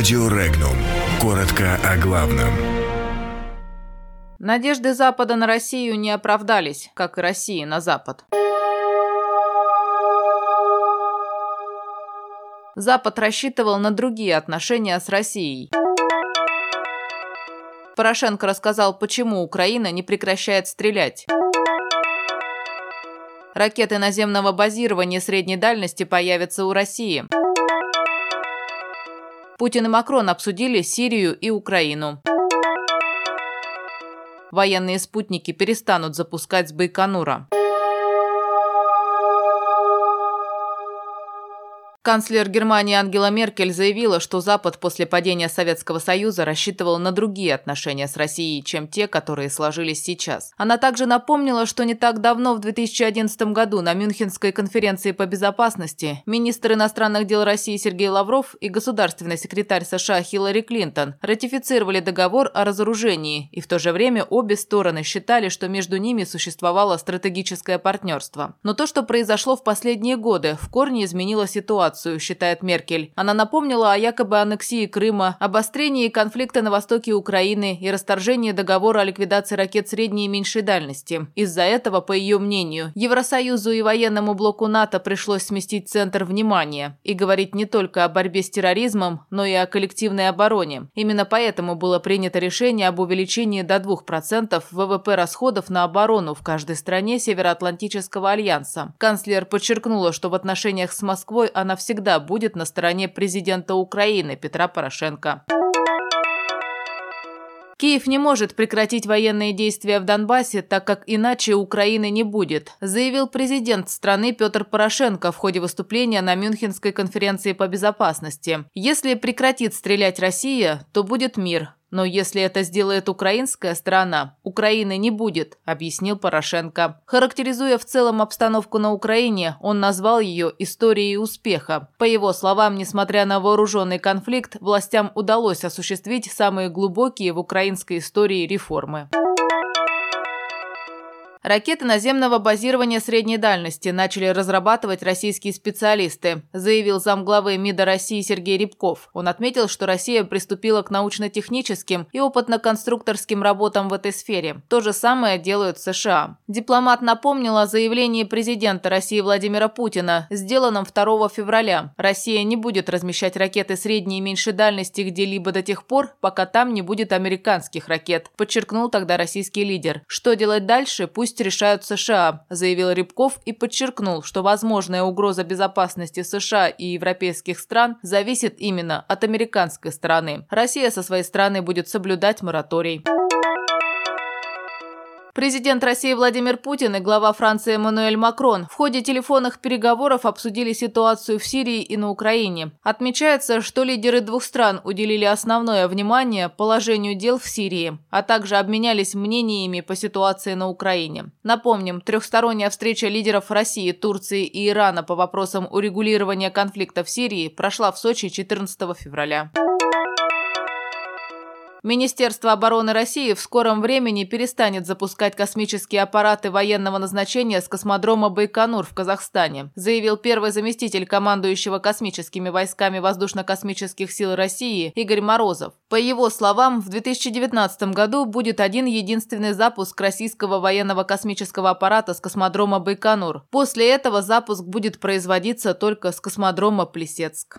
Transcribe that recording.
Радио Регнум. Коротко о главном. Надежды Запада на Россию не оправдались, как и России на Запад. Запад рассчитывал на другие отношения с Россией. Порошенко рассказал, почему Украина не прекращает стрелять. Ракеты наземного базирования средней дальности появятся у России. Путин и Макрон обсудили Сирию и Украину. Военные спутники перестанут запускать с Байконура. Канцлер Германии Ангела Меркель заявила, что Запад после падения Советского Союза рассчитывал на другие отношения с Россией, чем те, которые сложились сейчас. Она также напомнила, что не так давно, в 2011 году, на Мюнхенской конференции по безопасности, министр иностранных дел России Сергей Лавров и государственный секретарь США Хиллари Клинтон ратифицировали договор о разоружении, и в то же время обе стороны считали, что между ними существовало стратегическое партнерство. Но то, что произошло в последние годы, в корне изменило ситуацию ситуацию, считает Меркель. Она напомнила о якобы аннексии Крыма, обострении конфликта на востоке Украины и расторжении договора о ликвидации ракет средней и меньшей дальности. Из-за этого, по ее мнению, Евросоюзу и военному блоку НАТО пришлось сместить центр внимания и говорить не только о борьбе с терроризмом, но и о коллективной обороне. Именно поэтому было принято решение об увеличении до 2% ВВП расходов на оборону в каждой стране Североатлантического альянса. Канцлер подчеркнула, что в отношениях с Москвой она всегда будет на стороне президента Украины Петра Порошенко. Киев не может прекратить военные действия в Донбассе, так как иначе Украины не будет, заявил президент страны Петр Порошенко в ходе выступления на Мюнхенской конференции по безопасности. Если прекратит стрелять Россия, то будет мир, но если это сделает украинская сторона, Украины не будет, объяснил Порошенко. Характеризуя в целом обстановку на Украине, он назвал ее историей успеха. По его словам, несмотря на вооруженный конфликт, властям удалось осуществить самые глубокие в украинской истории реформы. Ракеты наземного базирования средней дальности начали разрабатывать российские специалисты, заявил замглавы МИДа России Сергей Рябков. Он отметил, что Россия приступила к научно-техническим и опытно-конструкторским работам в этой сфере. То же самое делают США. Дипломат напомнил о заявлении президента России Владимира Путина, сделанном 2 февраля. Россия не будет размещать ракеты средней и меньшей дальности где-либо до тех пор, пока там не будет американских ракет, подчеркнул тогда российский лидер. Что делать дальше, пусть пусть решают США», – заявил Рябков и подчеркнул, что возможная угроза безопасности США и европейских стран зависит именно от американской стороны. Россия со своей стороны будет соблюдать мораторий. Президент России Владимир Путин и глава Франции Эммануэль Макрон в ходе телефонных переговоров обсудили ситуацию в Сирии и на Украине. Отмечается, что лидеры двух стран уделили основное внимание положению дел в Сирии, а также обменялись мнениями по ситуации на Украине. Напомним, трехсторонняя встреча лидеров России, Турции и Ирана по вопросам урегулирования конфликта в Сирии прошла в Сочи 14 февраля. Министерство обороны России в скором времени перестанет запускать космические аппараты военного назначения с космодрома Байконур в Казахстане, заявил первый заместитель командующего космическими войсками воздушно-космических сил России Игорь Морозов. По его словам, в 2019 году будет один единственный запуск российского военного космического аппарата с космодрома Байконур. После этого запуск будет производиться только с космодрома Плесецк.